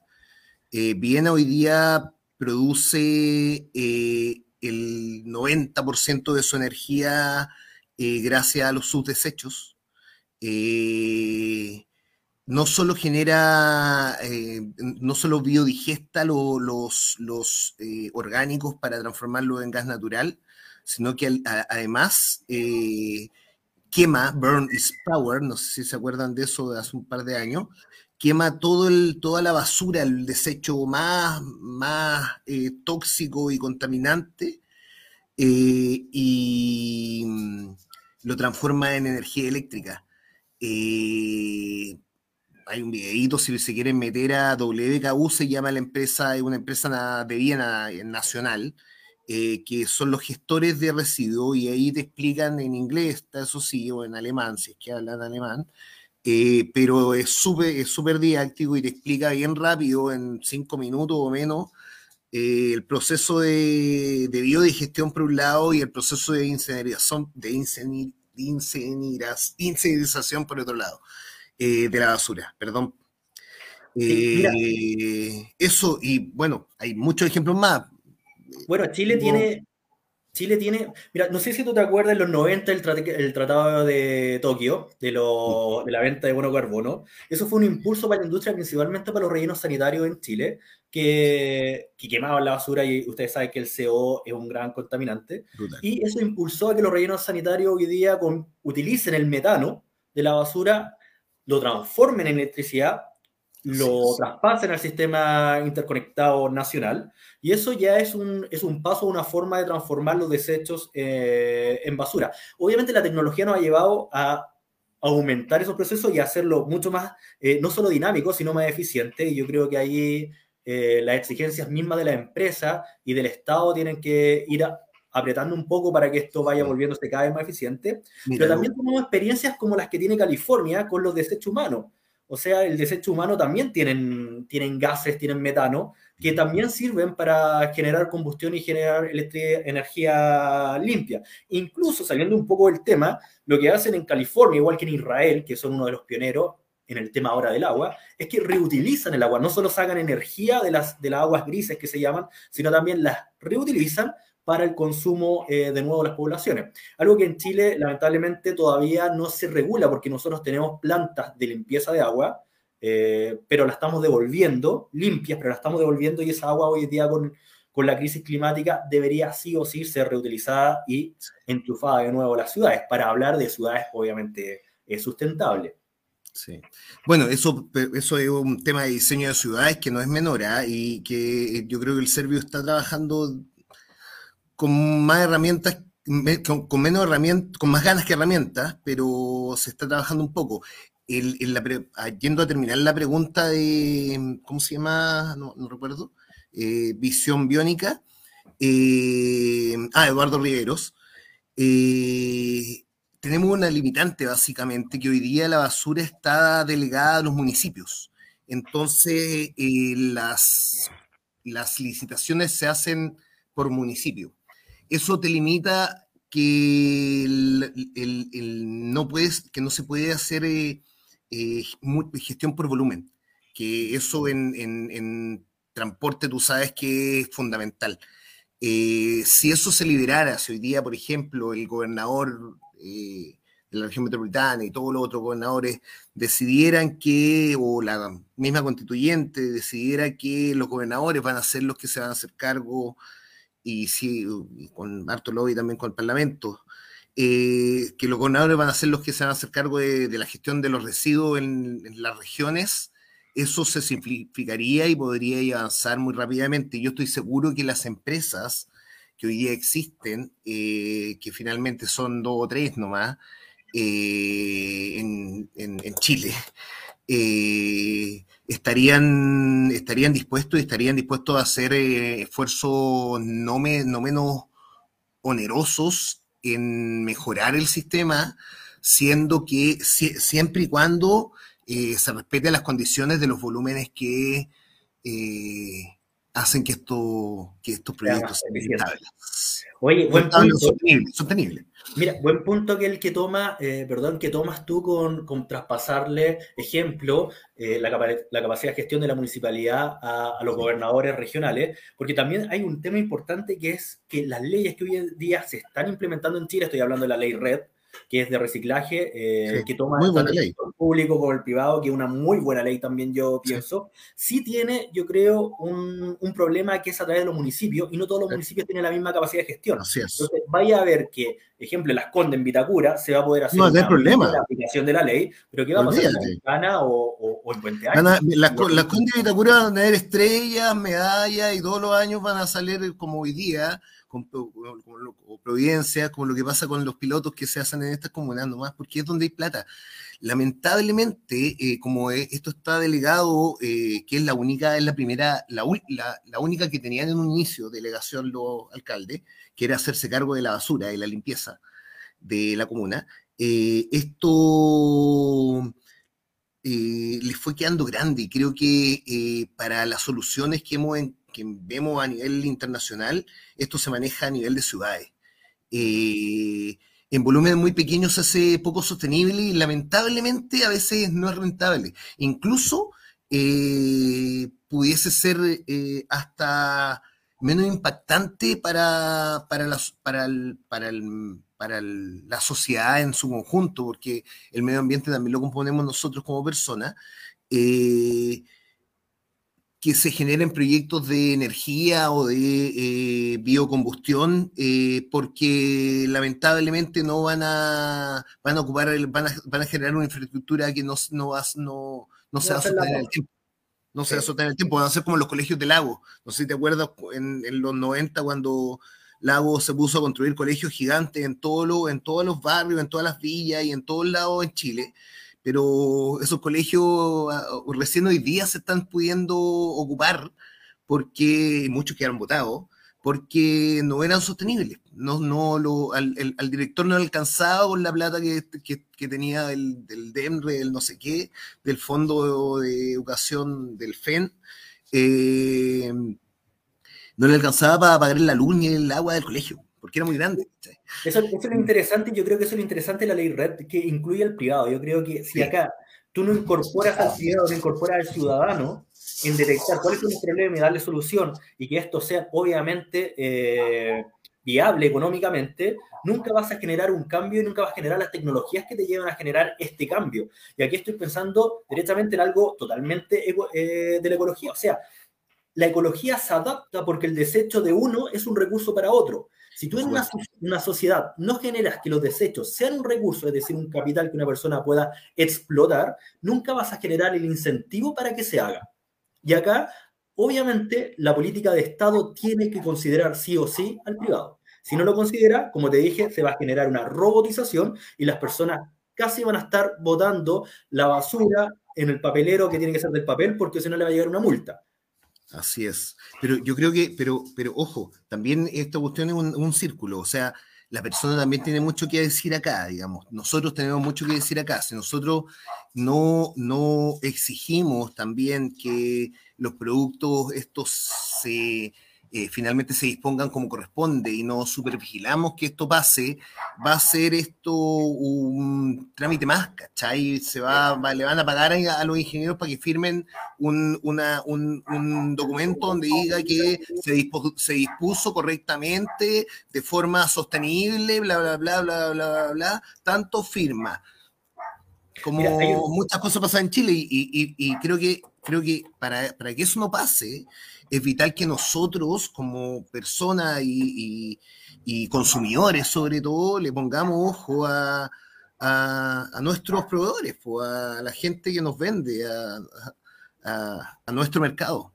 Eh, Viena hoy día produce eh, el 90% de su energía eh, gracias a los subdesechos. no solo genera, no solo biodigesta los, los orgánicos para transformarlo en gas natural, sino que además eh, quema, Burn is Power, no sé si se acuerdan de eso de hace un par de años, quema todo el, toda la basura, el desecho más, más eh, tóxico y contaminante eh, y mm, lo transforma en energía eléctrica. hay un videito, si se quieren meter a WKU, se llama la empresa, es una empresa de Viena nacional, eh, que son los gestores de residuos, y ahí te explican en inglés, eso sí, o en alemán, si es que hablan alemán, eh, pero es súper es super didáctico y te explica bien rápido, en cinco minutos o menos, eh, el proceso de, de, biodigestión por un lado y el proceso de incineración, de incineración por otro lado, de la basura, perdón. eso, y bueno, hay muchos ejemplos más bueno, Chile tiene. Chile tiene. Mira, no sé si tú te acuerdas en los 90 el, Tratado de Tokio, de, la venta de bono carbono. Eso fue un impulso para la industria, principalmente para los rellenos sanitarios en Chile, que, quemaban la basura y ustedes saben que el CO es un gran contaminante. Y eso impulsó a que los rellenos sanitarios hoy día utilicen el metano de la basura, lo transformen en electricidad lo traspasen al sistema interconectado nacional y eso ya es un, es un paso, una forma de transformar los desechos eh, en basura. Obviamente la tecnología nos ha llevado a aumentar esos procesos y hacerlo mucho más, eh, no solo dinámico, sino más eficiente y yo creo que ahí eh, las exigencias mismas de la empresa y del Estado tienen que ir apretando un poco para que esto vaya volviéndose cada vez más eficiente. Pero también tenemos experiencias como las que tiene California con los desechos humanos o sea, el desecho humano también tienen, tienen gases, tienen metano, que también sirven para generar combustión y generar energía limpia. Incluso saliendo un poco del tema, lo que hacen en California, igual que en Israel, que son uno de los pioneros en el tema ahora del agua, es que reutilizan el agua. No solo sacan energía de las, de las aguas grises que se llaman, sino también las reutilizan para el consumo eh, de nuevo de las poblaciones. Algo que en Chile lamentablemente todavía no se regula porque nosotros tenemos plantas de limpieza de agua, eh, pero la estamos devolviendo, limpias, pero la estamos devolviendo y esa agua hoy en día con, con la crisis climática debería sí o sí ser reutilizada y enchufada de nuevo a las ciudades, para hablar de ciudades obviamente eh, sustentables. Sí. Bueno, eso, eso es un tema de diseño de ciudades que no es menor ¿ah? y que yo creo que el Servio está trabajando con más herramientas, con, menos herramientas, con más ganas que herramientas, pero se está trabajando un poco. El, ah, yendo a terminar la pregunta de, ¿cómo se llama? No, recuerdo. Eh, visión biónica. Eh, ah, Eduardo Riveros. Eh, tenemos una limitante básicamente, que hoy día la basura está delegada a los municipios. Entonces, las, las licitaciones se hacen por municipio eso te limita que, no, puedes, que no se puede hacer eh, eh, gestión por volumen, que eso en, transporte tú sabes que es fundamental. Eh, si eso se liberara, si hoy día, por ejemplo, el gobernador de la región metropolitana y todos los otros gobernadores decidieran que, o la misma constituyente decidiera que los gobernadores van a ser los que se van a hacer cargo y sí, con harto lobby también con el Parlamento, eh, que los gobernadores van a ser los que se van a hacer cargo de, la gestión de los residuos en, las regiones, eso se simplificaría y podría avanzar muy rápidamente. Yo estoy seguro que las empresas que hoy día existen, eh, que finalmente son dos o tres nomás, eh, en, en, Chile, [LAUGHS] estarían, estarían dispuestos y estarían dispuestos a hacer eh, esfuerzos no, no menos onerosos en mejorar el sistema, siendo que siempre y cuando eh, se respeten las condiciones de los volúmenes que eh, hacen que, esto, que estos proyectos sean Oye, buen punto. Sostenible, Mira, buen punto que el que toma, eh, perdón, que tomas tú con, con traspasarle, ejemplo, eh, la, la, capacidad de gestión de la municipalidad a, a, los gobernadores regionales, porque también hay un tema importante que es que las leyes que hoy en día se están implementando en Chile, estoy hablando de la ley RED, que es de reciclaje, eh, que toma tanto el público como el privado, que es una muy buena ley también, yo pienso. Sí, tiene, yo creo, un, un, problema que es a través de los municipios, y no todos los municipios tienen la misma capacidad de gestión. Entonces, vaya a ver que, ejemplo, las Condes en Vitacura se va a poder hacer no, una, problema. la aplicación de la ley, pero ¿qué va a pasar en Gana o, o, en Puente Alto? Las, las Condes de Vitacura van a tener estrellas, medallas, y todos los años van a salir como hoy día con, Providencia, como lo que pasa con los pilotos que se hacen en estas comunas nomás, porque es donde hay plata. Lamentablemente, eh, como esto está delegado, eh, que es la única, es la primera, la, única que tenían en un inicio delegación los alcaldes, que era hacerse cargo de la basura y la limpieza de la comuna, eh, esto les fue quedando grande y creo que para las soluciones que hemos que vemos a nivel internacional, esto se maneja a nivel de ciudades. Eh, en volúmenes muy pequeños se hace poco sostenible y lamentablemente a veces no es rentable. Incluso eh, pudiese ser eh, hasta menos impactante para, para, para, para, la sociedad en su conjunto, porque el medio ambiente también lo componemos nosotros como personas que se generen proyectos de energía o de eh, biocombustión, eh, porque lamentablemente no van a, van a ocupar, van a, van a generar una infraestructura que no, no, va, no, no se va a sostener el tiempo. No se va a sostener el tiempo, van a ser como los colegios de lago. No sé si te acuerdas en, en los 90 cuando Lago se puso a construir colegios gigantes en, todo lo, en todos los barrios, en todas las villas y en todos lados en Chile pero esos colegios ah, recién hoy día se están pudiendo ocupar porque muchos quedaron votados, porque no eran sostenibles. No, no lo, al, director no alcanzaba con la plata que, que, tenía el, del DEMRE, del no sé qué, del Fondo de Educación del FEN, eh, no le alcanzaba para pagar la luz ni el agua del colegio, porque era muy grande. Eso, es lo interesante, yo creo que eso es lo interesante de la ley red, que incluye al privado. Yo creo que si acá tú no incorporas al privado, no incorporas al ciudadano en detectar cuál es el problema y darle solución, y que esto sea obviamente eh, viable económicamente, nunca vas a generar un cambio y nunca vas a generar las tecnologías que te llevan a generar este cambio. Y aquí estoy pensando directamente en algo totalmente eh, de la ecología. O sea, la ecología se adapta porque el desecho de uno es un recurso para otro. Si tú en una, una, sociedad no generas que los desechos sean un recurso, es decir, un capital que una persona pueda explotar, nunca vas a generar el incentivo para que se haga. Y acá, obviamente, la política de Estado tiene que considerar sí o sí al privado. Si no lo considera, como te dije, se va a generar una robotización y las personas casi van a estar botando la basura en el papelero que tiene que ser del papel porque si no le va a llegar una multa. Así es. Pero yo creo que, pero, pero ojo, también esta cuestión es un, círculo, o sea, la persona también tiene mucho que decir acá, digamos. Nosotros tenemos mucho que decir acá. Si nosotros no, no exigimos también que los productos estos se eh, finalmente se dispongan como corresponde y no supervigilamos que esto pase, va a ser esto un trámite más, ¿cachai? Se va, le van a pagar a, los ingenieros para que firmen un, un, documento donde diga que se, dispuso, se dispuso correctamente, de forma sostenible, bla, bla, bla, bla, bla, bla, bla, tanto firma. Como muchas cosas pasan en Chile y, y, y creo que creo que para, para, que eso no pase, es vital que nosotros como personas y, consumidores sobre todo le pongamos ojo a, nuestros proveedores, a la gente que nos vende, a, nuestro mercado.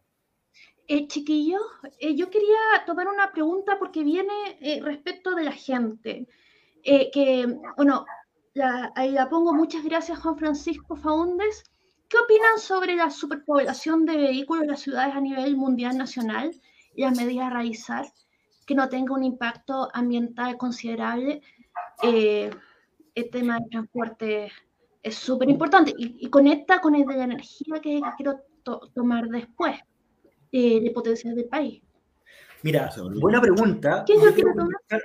Eh, chiquillos, eh, yo quería tomar una pregunta porque viene eh, respecto de la gente. Eh, que, bueno, ahí la pongo. Muchas gracias, Juan Francisco Faúndes. ¿Qué opinan sobre la superpoblación de vehículos en las ciudades a nivel mundial nacional y las medidas a realizar que no tenga un impacto ambiental considerable? Eh, el tema del transporte es súper importante y, conecta con el de la energía que, quiero tomar después, eh, de potencial del país. Mira, buena pregunta. ¿Qué yo, quiero comenzar,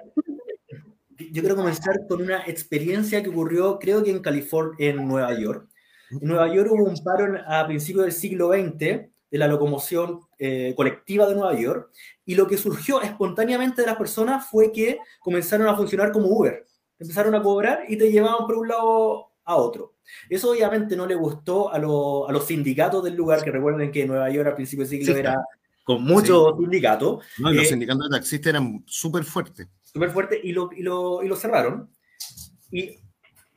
yo quiero comenzar con una experiencia que ocurrió, creo que en California, en Nueva York. En Nueva York hubo un paro a principios del siglo XX de la locomoción eh, colectiva de Nueva York y lo que surgió espontáneamente de las personas fue que comenzaron a funcionar como Uber. Empezaron a cobrar y te llevaban por un lado a otro. Eso obviamente no le gustó a, los sindicatos del lugar, que recuerden que Nueva York a principios del siglo era con muchos sindicatos. No, los eh, sindicatos de taxistas eran súper fuertes. Súper fuertes y lo, y, lo, y lo cerraron. Y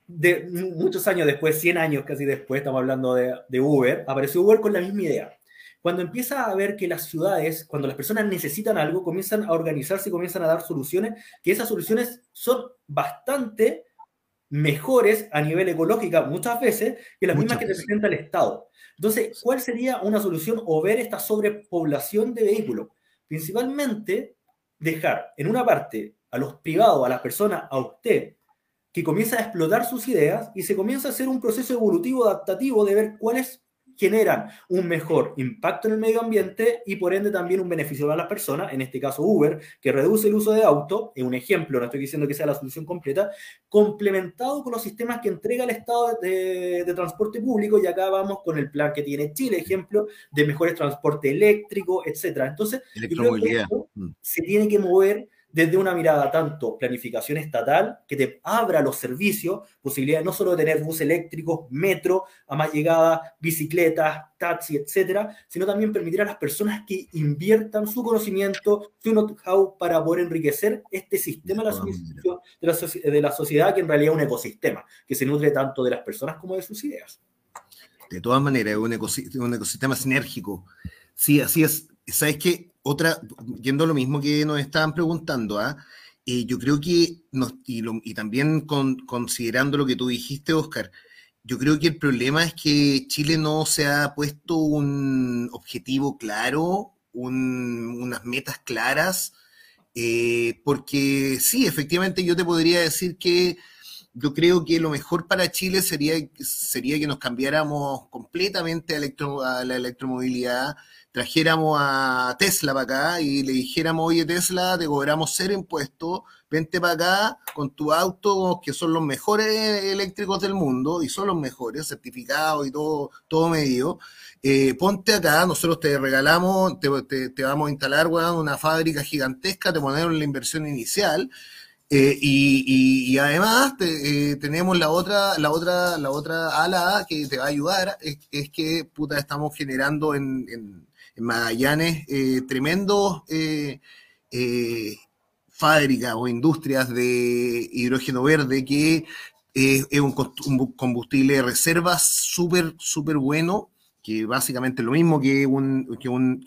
de muchos años después, 100 años casi después, estamos hablando de, Uber, apareció Uber con la misma idea. Cuando empieza a ver que las ciudades, cuando las personas necesitan algo, comienzan a organizarse y comienzan a dar soluciones, que esas soluciones son bastante mejores a nivel ecológico muchas veces que las mismas que presenta el Estado. Entonces, ¿cuál sería una solución o ver esta sobrepoblación de vehículos? Principalmente, dejar en una parte a los privados, a las personas, a usted, que comienza a explotar sus ideas y se comienza a hacer un proceso evolutivo adaptativo de ver cuáles generan un mejor impacto en el medio ambiente y por ende también un beneficio para las personas, en este caso Uber, que reduce el uso de auto, es un ejemplo, no estoy diciendo que sea la solución completa, complementado con los sistemas que entrega el Estado de, transporte público y acá vamos con el plan que tiene Chile, ejemplo, de mejores transporte eléctrico, etcétera. Entonces, mm. se tiene que mover desde una mirada tanto planificación estatal, que te abra los servicios, posibilidad no solo de tener bus eléctricos, metro, a más llegada, bicicletas, taxi, etcétera, sino también permitir a las personas que inviertan su conocimiento, su know-how para poder enriquecer este sistema de la, de la sociedad, que en realidad es un ecosistema, que se nutre tanto de las personas como de sus ideas. De todas maneras, es un ecosistema, un ecosistema sinérgico. Sí, así es. ¿Sabes qué? Otra, yendo lo mismo que nos estaban preguntando, ¿ah? Eh, yo creo que, y, también considerando lo que tú dijiste, Oscar, yo creo que el problema es que Chile no se ha puesto un objetivo claro, unas metas claras, eh, porque sí, efectivamente yo te podría decir que yo creo que lo mejor para Chile sería, sería que nos cambiáramos completamente a, a la electromovilidad, trajéramos a Tesla para acá y le dijéramos, oye Tesla, te cobramos cero impuestos, vente para acá con tu auto, que son los mejores eléctricos del mundo, y son los mejores, certificados y todo, todo medio. Eh, ponte acá, nosotros te regalamos, te, te, vamos a instalar una fábrica gigantesca, te ponemos la inversión inicial. Eh, y, y, además eh, tenemos la otra, la otra, la otra ala que te va a ayudar, es, que puta, estamos generando en, en en Magallanes eh, tremendos eh, eh, fábricas o industrias de hidrógeno verde que es un, combustible de reserva súper, súper bueno, que básicamente es lo mismo que un, que un,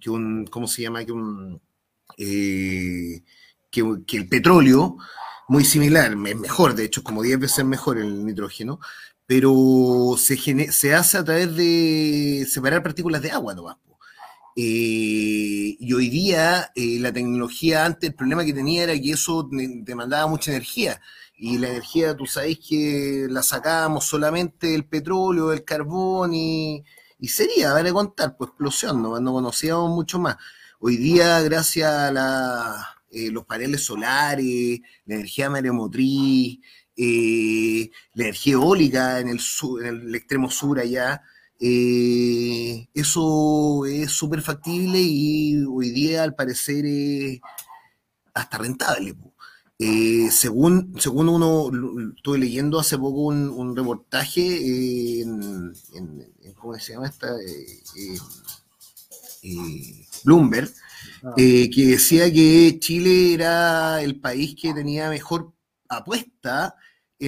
que un, ¿cómo se llama? Que un, que, que, el petróleo, muy similar, es mejor, de hecho, como 10 veces mejor el nitrógeno, pero se, se hace a través de separar partículas de agua nomás. Eh, y hoy día eh, la tecnología antes el problema que tenía era que eso demandaba mucha energía y la energía tú sabes que la sacábamos solamente del petróleo, del carbón y, y sería, vale contar, pues explosión, no, no conocíamos mucho más. Hoy día gracias a eh, los paneles solares, la energía maremotriz, eh, la energía eólica en el, en el extremo sur allá. Eh, eso es súper factible y hoy día al parecer es hasta rentable. Eh, según, según uno, estuve leyendo hace poco un, reportaje en, ¿cómo se llama esta? Bloomberg, ah. que decía que Chile era el país que tenía mejor apuesta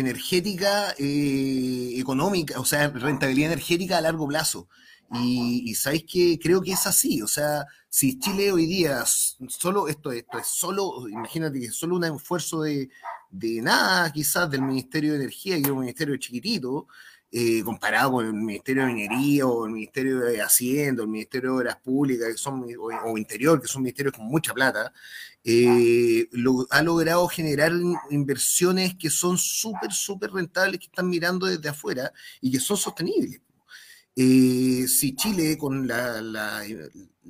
energética, eh, económica, o sea, rentabilidad energética a largo plazo. Y, sabéis que creo que es así, o sea, si Chile hoy día, solo esto, esto es solo, imagínate que es solo un esfuerzo de, de nada, quizás del Ministerio de Energía, que es un ministerio chiquitito, eh, comparado con el Ministerio de Minería o el Ministerio de Hacienda, o el Ministerio de Obras Públicas, que son, o, Interior, que son ministerios con mucha plata, eh, ha logrado generar inversiones que son súper, súper rentables, que están mirando desde afuera y que son sostenibles. Eh, si Chile, con la, la,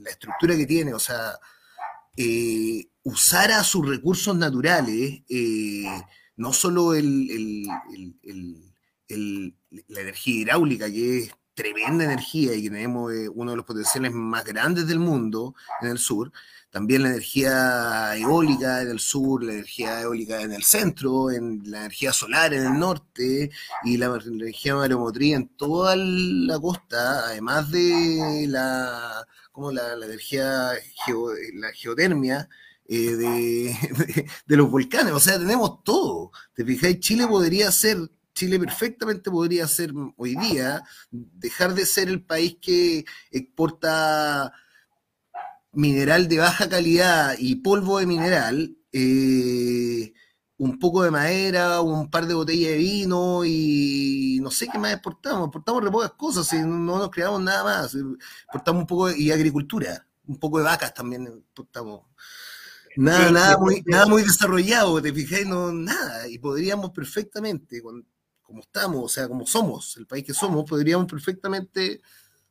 estructura que tiene, o sea, usara sus recursos naturales, no solo el la energía hidráulica, que es tremenda energía y que tenemos eh, uno de los potenciales más grandes del mundo en el sur, también la energía eólica en el sur, la energía eólica en el centro, en la energía solar en el norte y la energía mareomotriz en toda la costa, además de la, como la, energía, la geotermia, eh, [LAUGHS] de, de, los volcanes, o sea, tenemos todo. Te fijáis, Chile podría ser Chile perfectamente podría ser hoy día, dejar de ser el país que exporta mineral de baja calidad y polvo de mineral, eh, un poco de madera, un par de botellas de vino y no sé qué más exportamos. Exportamos re pocas cosas, y no nos creamos nada más. Exportamos un poco de, y agricultura, un poco de vacas también exportamos. Nada, nada, muy, nada muy desarrollado, te fijas, no, nada. Y podríamos perfectamente, con como estamos, o sea, como somos, el país que somos, podríamos perfectamente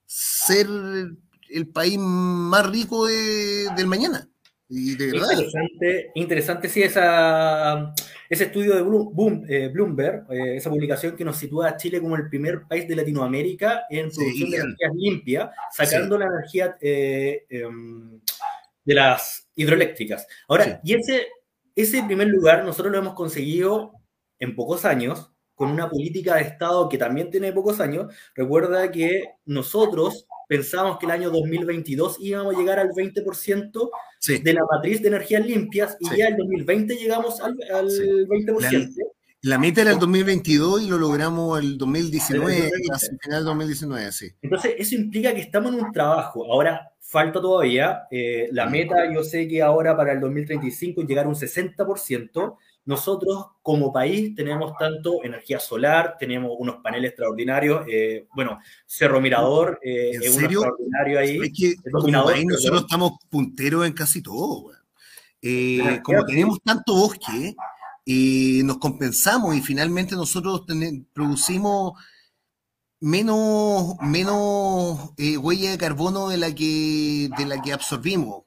ser el país más rico del mañana. Y de verdad. Interesante, interesante sí, esa, ese estudio de Bloom, eh, Bloomberg, eh, esa publicación que nos sitúa a Chile como el primer país de Latinoamérica en producción de energía limpia, sacando la energía eh, em, de las hidroeléctricas. Ahora, y ese, ese primer lugar nosotros lo hemos conseguido en pocos años, con una política de Estado que también tiene pocos años, recuerda que nosotros pensamos que el año 2022 íbamos a llegar al 20% de la matriz de energías limpias y ya en 2020 llegamos al, 20%. La, meta era el 2022 y lo logramos el 2019, al final del 2019, sí. Entonces, eso implica que estamos en un trabajo. Ahora, falta todavía. Eh, la meta, yo sé que ahora para el 2035 llegar a un 60%, nosotros como país tenemos tanto energía solar, tenemos unos paneles extraordinarios, eh, bueno, Cerro Mirador eh, es un extraordinario ahí. como país nosotros estamos punteros en casi todo. Eh, como tenemos tanto bosque, nos compensamos y finalmente nosotros producimos menos, menos huella de carbono de la, que, de la que absorbimos.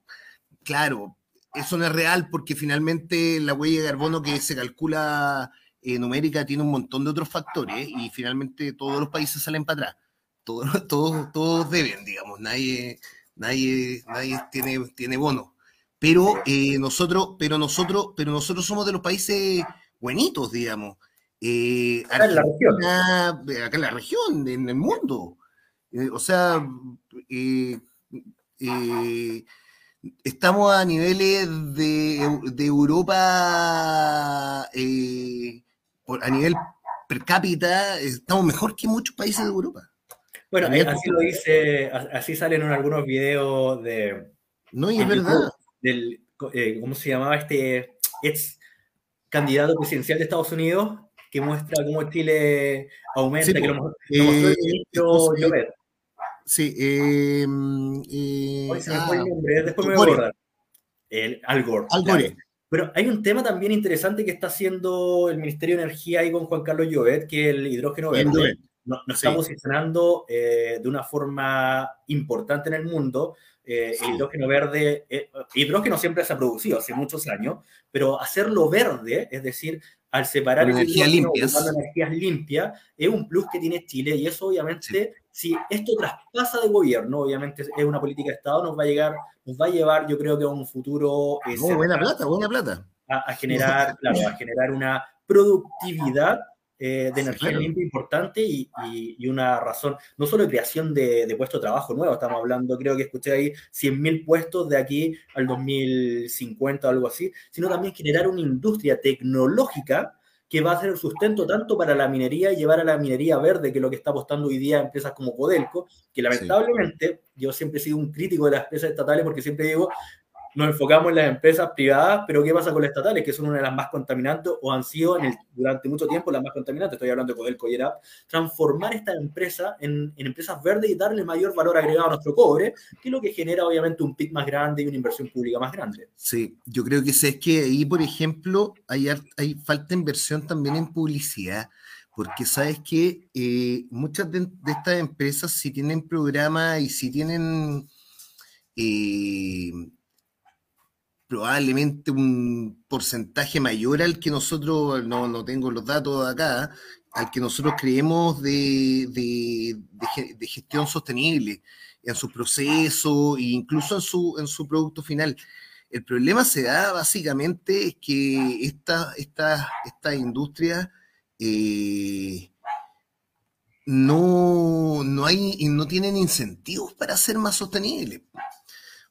Claro, eso no es real porque finalmente la huella de carbono que se calcula eh, numérica tiene un montón de otros factores y finalmente todos los países salen para atrás. Todos, [LAUGHS] todos, todos deben, digamos, nadie, nadie, nadie tiene, tiene bono. Pero eh, nosotros, pero nosotros, pero nosotros somos de los países buenitos, digamos. Eh, acá, en la región. acá en la región, en el mundo. Eh, o sea, estamos a niveles de, de Europa, a nivel per cápita, estamos mejor que muchos países de Europa. Bueno, así lo dice, así salen en algunos videos de... No, y es verdad del, eh, ¿cómo se llamaba este ex candidato presidencial de Estados Unidos? Que muestra cómo Chile aumenta, que lo, mostró el ministro Llobet. Sí, eh, eh, se me fue el ah, nombre, después me voy a acordar. El Al Gore. Al Gore. Pero hay un tema también interesante que está haciendo el Ministerio de Energía ahí con Juan Carlos Llobet, que es el hidrógeno verde. Nos, nos está posicionando de una forma importante en el mundo eh, el hidrógeno verde, eh, hidrógeno siempre se ha producido hace muchos años, pero hacerlo verde, es decir, al separar limpias. energías limpias, es un plus que tiene Chile y eso obviamente, si esto traspasa de gobierno, obviamente es una política de Estado, nos va a llegar, nos va a llevar, yo creo que a un futuro... Eh, buena plata, buena plata. A, a generar, claro, a generar una productividad eh, de energía limpia importante y, y, una razón, no solo de creación de, de puestos de trabajo nuevos, estamos hablando, creo que escuché ahí 100.000 puestos de aquí al 2050 o algo así, sino también generar una industria tecnológica que va a ser el sustento tanto para la minería y llevar a la minería verde, que es lo que está apostando hoy día empresas como Codelco, que lamentablemente yo siempre he sido un crítico de las empresas estatales porque siempre digo, nos enfocamos en las empresas privadas, pero ¿qué pasa con las estatales, que son una de las más contaminantes o han sido en el, durante mucho tiempo las más contaminantes? Estoy hablando de Codelco y ERAP. Transformar esta empresa en, en, empresas verdes y darle mayor valor agregado a nuestro cobre, que es lo que genera obviamente un PIB más grande y una inversión pública más grande. Sí, yo creo que es que ahí, por ejemplo, hay, hay falta inversión también en publicidad porque sabes que eh, muchas de, de, estas empresas si tienen programa y si tienen eh, probablemente un porcentaje mayor al que nosotros, no, no tengo los datos acá, al que nosotros creemos de, de, gestión sostenible en su proceso e incluso en su, en su producto final. El problema se da básicamente es que esta, esta, esta industria eh, no, no, hay, no tienen incentivos para ser más sostenibles.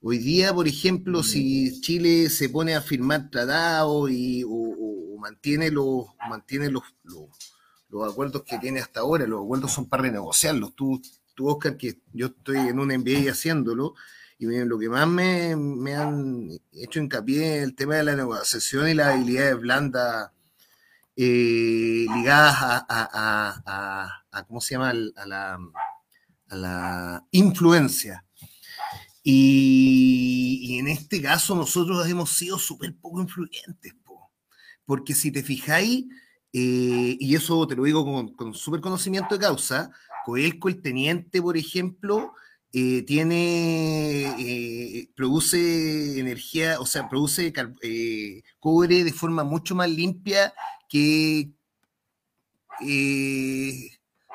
Hoy día, por ejemplo, si Chile se pone a firmar tratados y, o, mantiene, los, mantiene los, los, acuerdos que tiene hasta ahora, los acuerdos son para renegociarlos. Tú, tú Oscar, que yo estoy en un MBA haciéndolo, y lo que más me, me, han hecho hincapié en el tema de la negociación y las habilidades blandas eh, ligadas a, a, a, a, ¿cómo se llama? A la, a la influencia. Y, en este caso nosotros hemos sido súper poco influyentes, porque si te fijáis, eh, y eso te lo digo con, súper conocimiento de causa, Coelco, el teniente, por ejemplo, eh, eh, produce energía, o sea, produce cobre de forma mucho más limpia que,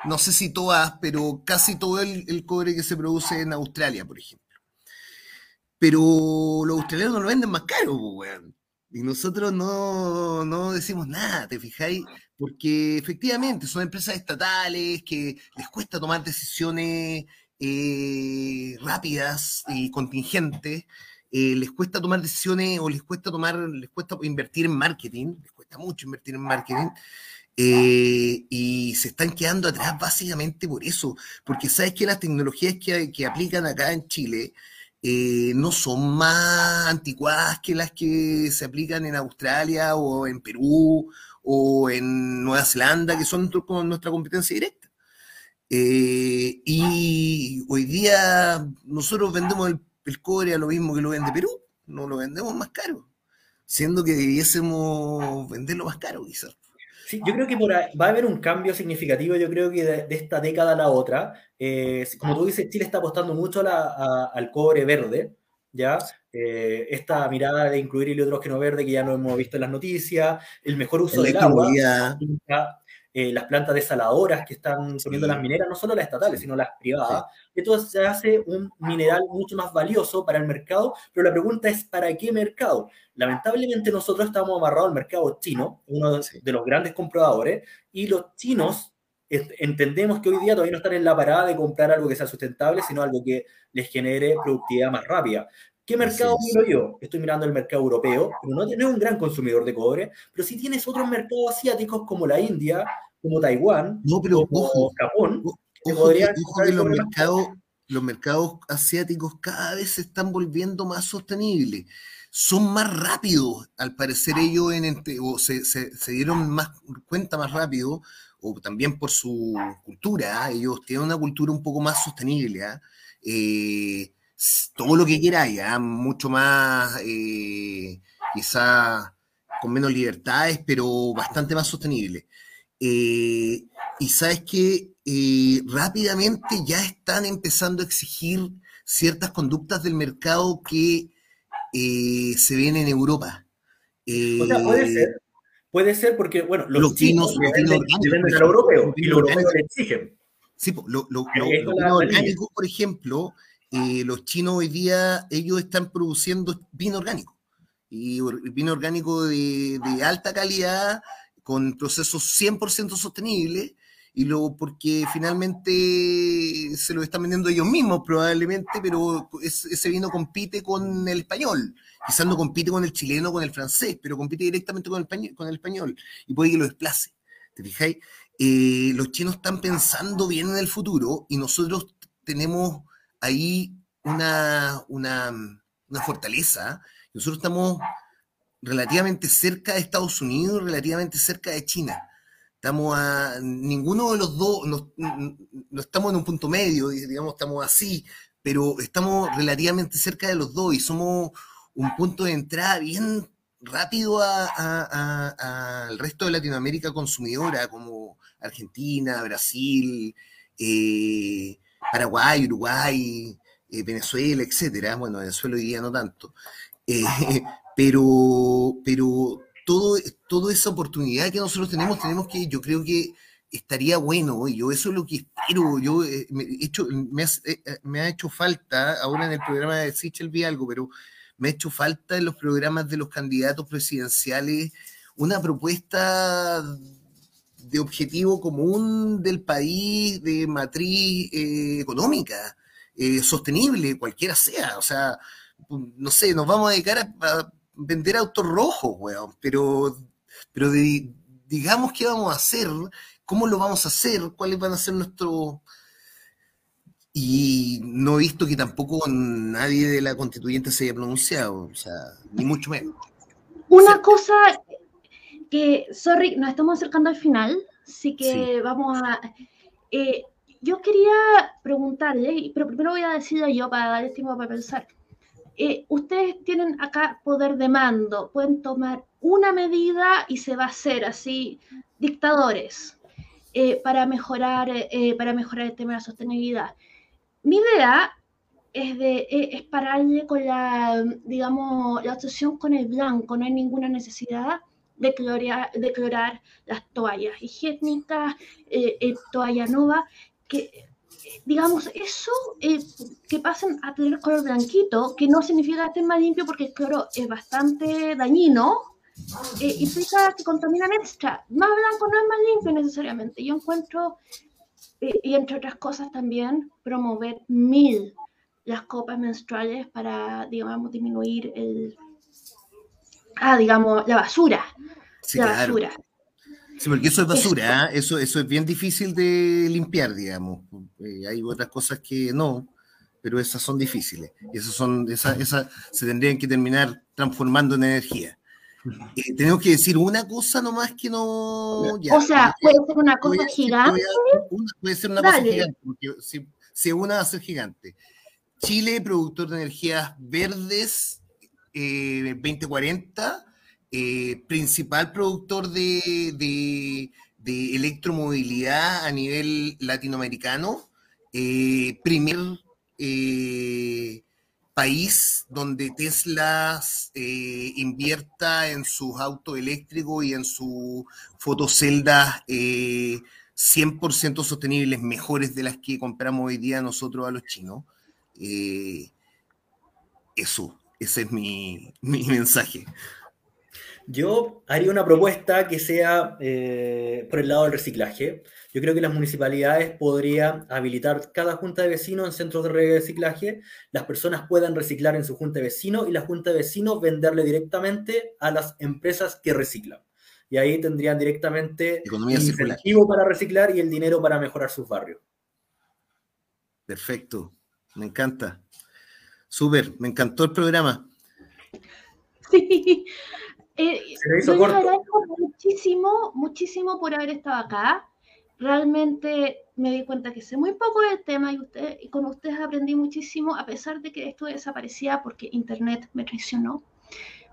no sé si todas, pero casi todo el cobre que se produce en Australia, por ejemplo pero los australianos lo venden más caro, weón. Y nosotros no, no, decimos nada, ¿te fijáis? Porque efectivamente son empresas estatales que les cuesta tomar decisiones eh, rápidas y contingentes, eh, les cuesta tomar decisiones o les cuesta tomar, les cuesta invertir en marketing, les cuesta mucho invertir en marketing. Eh, y se están quedando atrás básicamente por eso, porque sabes que las tecnologías que, que aplican acá en Chile eh, no son más anticuadas que las que se aplican en Australia o en Perú o en Nueva Zelanda, que son nuestra competencia directa. Eh, y hoy día nosotros vendemos el, cobre a lo mismo que lo vende Perú, no lo vendemos más caro. siendo que debiésemos venderlo más caro, quizás. Sí, yo creo que va a haber un cambio significativo, yo creo que de, esta década a la otra. Eh, como tú dices, Chile está apostando mucho al cobre verde, ¿ya? Eh, esta mirada de incluir hidrógeno verde que ya no hemos visto en las noticias, el mejor uso del agua, eh, las plantas desaladoras que están poniendo las mineras, no solo las estatales, sino las privadas. Esto se hace un mineral mucho más valioso para el mercado, pero la pregunta es, ¿para qué mercado? Lamentablemente nosotros estamos amarrados al mercado chino, uno de los grandes compradores, y los chinos entendemos que hoy día todavía no están en la parada de comprar algo que sea sustentable, sino algo que les genere productividad más rápida. ¿Qué mercado miro yo? Estoy mirando el mercado europeo, pero no, es un gran consumidor de cobre, pero si tienes otros mercados asiáticos como la India, como Taiwán, no, pero, como Japón, ojo, que, los, mercados, los mercados asiáticos cada vez se están volviendo más sostenibles. Son más rápidos, al parecer ellos en, o se, se, dieron más cuenta más rápido, o también por su cultura, ¿ah? ellos tienen una cultura un poco más sostenible. ¿ah? Eh, todo lo que queráis, ya mucho más, eh, quizá con menos libertades, pero bastante más sostenible. Eh, y sabes que eh, rápidamente ya están empezando a exigir ciertas conductas del mercado que se ven en Europa. o sea, puede ser. Puede ser porque, bueno, los, chinos, los chinos venden, al europeo y los europeos le exigen. Sí, lo, lo, lo orgánico, por ejemplo, eh, los chinos hoy día, ellos están produciendo vino orgánico. Y vino orgánico de, alta calidad, con procesos 100% sostenibles, y luego porque finalmente se lo están vendiendo ellos mismos probablemente, pero ese vino compite con el español. Quizás no compite con el chileno, con el francés, pero compite directamente con el, con el español y puede que lo desplace. ¿Te fijáis? Eh, los chinos están pensando bien en el futuro y nosotros tenemos ahí una, una, una fortaleza. Nosotros estamos relativamente cerca de Estados Unidos, relativamente cerca de China. Estamos a, ninguno de los dos, no, no, estamos en un punto medio, digamos, estamos así, pero estamos relativamente cerca de los dos y somos un punto de entrada bien rápido al resto de Latinoamérica consumidora, como Argentina, Brasil, eh, Paraguay, Uruguay, eh, Venezuela, etcétera. Bueno, Venezuela hoy día no tanto. Eh, [LAUGHS] pero, pero todo, toda esa oportunidad que nosotros tenemos, tenemos que, yo creo que estaría bueno, y yo eso es lo que espero, yo eh, me, hecho, me, ha hecho falta, ahora en el programa de Sichel vi algo, pero me ha hecho falta en los programas de los candidatos presidenciales una propuesta de objetivo común del país, de matriz eh, económica, eh, sostenible, cualquiera sea. O sea, no sé, nos vamos a dedicar a, vender autos rojos, weón, pero, pero digamos qué vamos a hacer, cómo lo vamos a hacer, cuáles van a ser nuestros... Y no he visto que tampoco nadie de la constituyente se haya pronunciado, o sea, ni mucho menos. Una cosa que, sorry, nos estamos acercando al final, así que vamos a... Eh, yo quería preguntarle, pero primero voy a decirlo yo para dar tiempo para pensar. Eh, ustedes tienen acá poder de mando, pueden tomar una medida y se va a hacer así, dictadores, eh, para, mejorar, para mejorar el tema de la sostenibilidad. Mi idea es, de, es pararle con la, digamos, la obsesión con el blanco, no hay ninguna necesidad de clorar, de clorar las toallas higiénicas, eh, eh, toalla nova, que digamos eso, eh, que pasen a tener color blanquito, que no significa estén más limpio porque el cloro es bastante dañino, eh, implica que contaminan extra. Más blanco no es más limpio necesariamente. Yo encuentro, y entre otras cosas también, promover mil las copas menstruales para, digamos, disminuir el, ah, digamos, la basura. la basura. Sí, porque eso es basura, ¿eh? eso, eso es bien difícil de limpiar, digamos. Eh, hay otras cosas que no, pero esas son difíciles. Esas son, esas, esas se tendrían que terminar transformando en energía. Eh, tenemos que decir una cosa nomás que no. o sea, puede ser una cosa gigante. puede ser una cosa gigante, porque si, si, una va a ser gigante. Chile, productor de energías verdes, 2040 eh, principal productor de, de, electromovilidad a nivel latinoamericano, eh, primer eh, país donde Tesla invierta en sus autos eléctricos y en sus fotoceldas 100% sostenibles, mejores de las que compramos hoy día nosotros a los chinos. eso, ese es mi, [LAUGHS] mi mensaje. Yo haría una propuesta que sea eh, por el lado del reciclaje. Yo creo que las municipalidades podrían habilitar cada junta de vecinos en centros de reciclaje. Las personas puedan reciclar en su junta de vecinos y la junta de vecinos venderle directamente a las empresas que reciclan. Y ahí tendrían directamente el incentivo para reciclar y el dinero para mejorar sus barrios. Perfecto, me encanta. Súper, me encantó el programa. Sí, [LAUGHS] eh, yo agradezco muchísimo, muchísimo por haber estado acá. Realmente me di cuenta que sé muy poco del tema y, usted, y con ustedes aprendí muchísimo, a pesar de que esto desaparecía porque Internet me traicionó.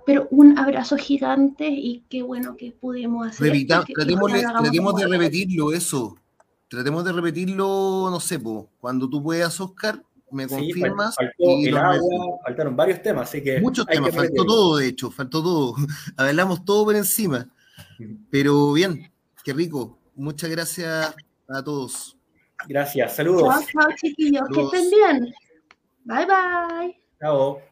Pero un abrazo gigante y qué bueno que pudimos hacer. tratemos, de repetirlo, eso. Tratemos de repetirlo, no sé, cuando tú puedas, Oscar, me confirmas. el agua, faltaron varios temas, así que. Muchos temas, faltó todo, de hecho, faltó todo. [LAUGHS] Hablamos todo por encima. Pero bien, qué rico. Muchas gracias a todos. Gracias, saludos. Chao, chao, chiquillos, que estén bien. Bye, bye. Chao.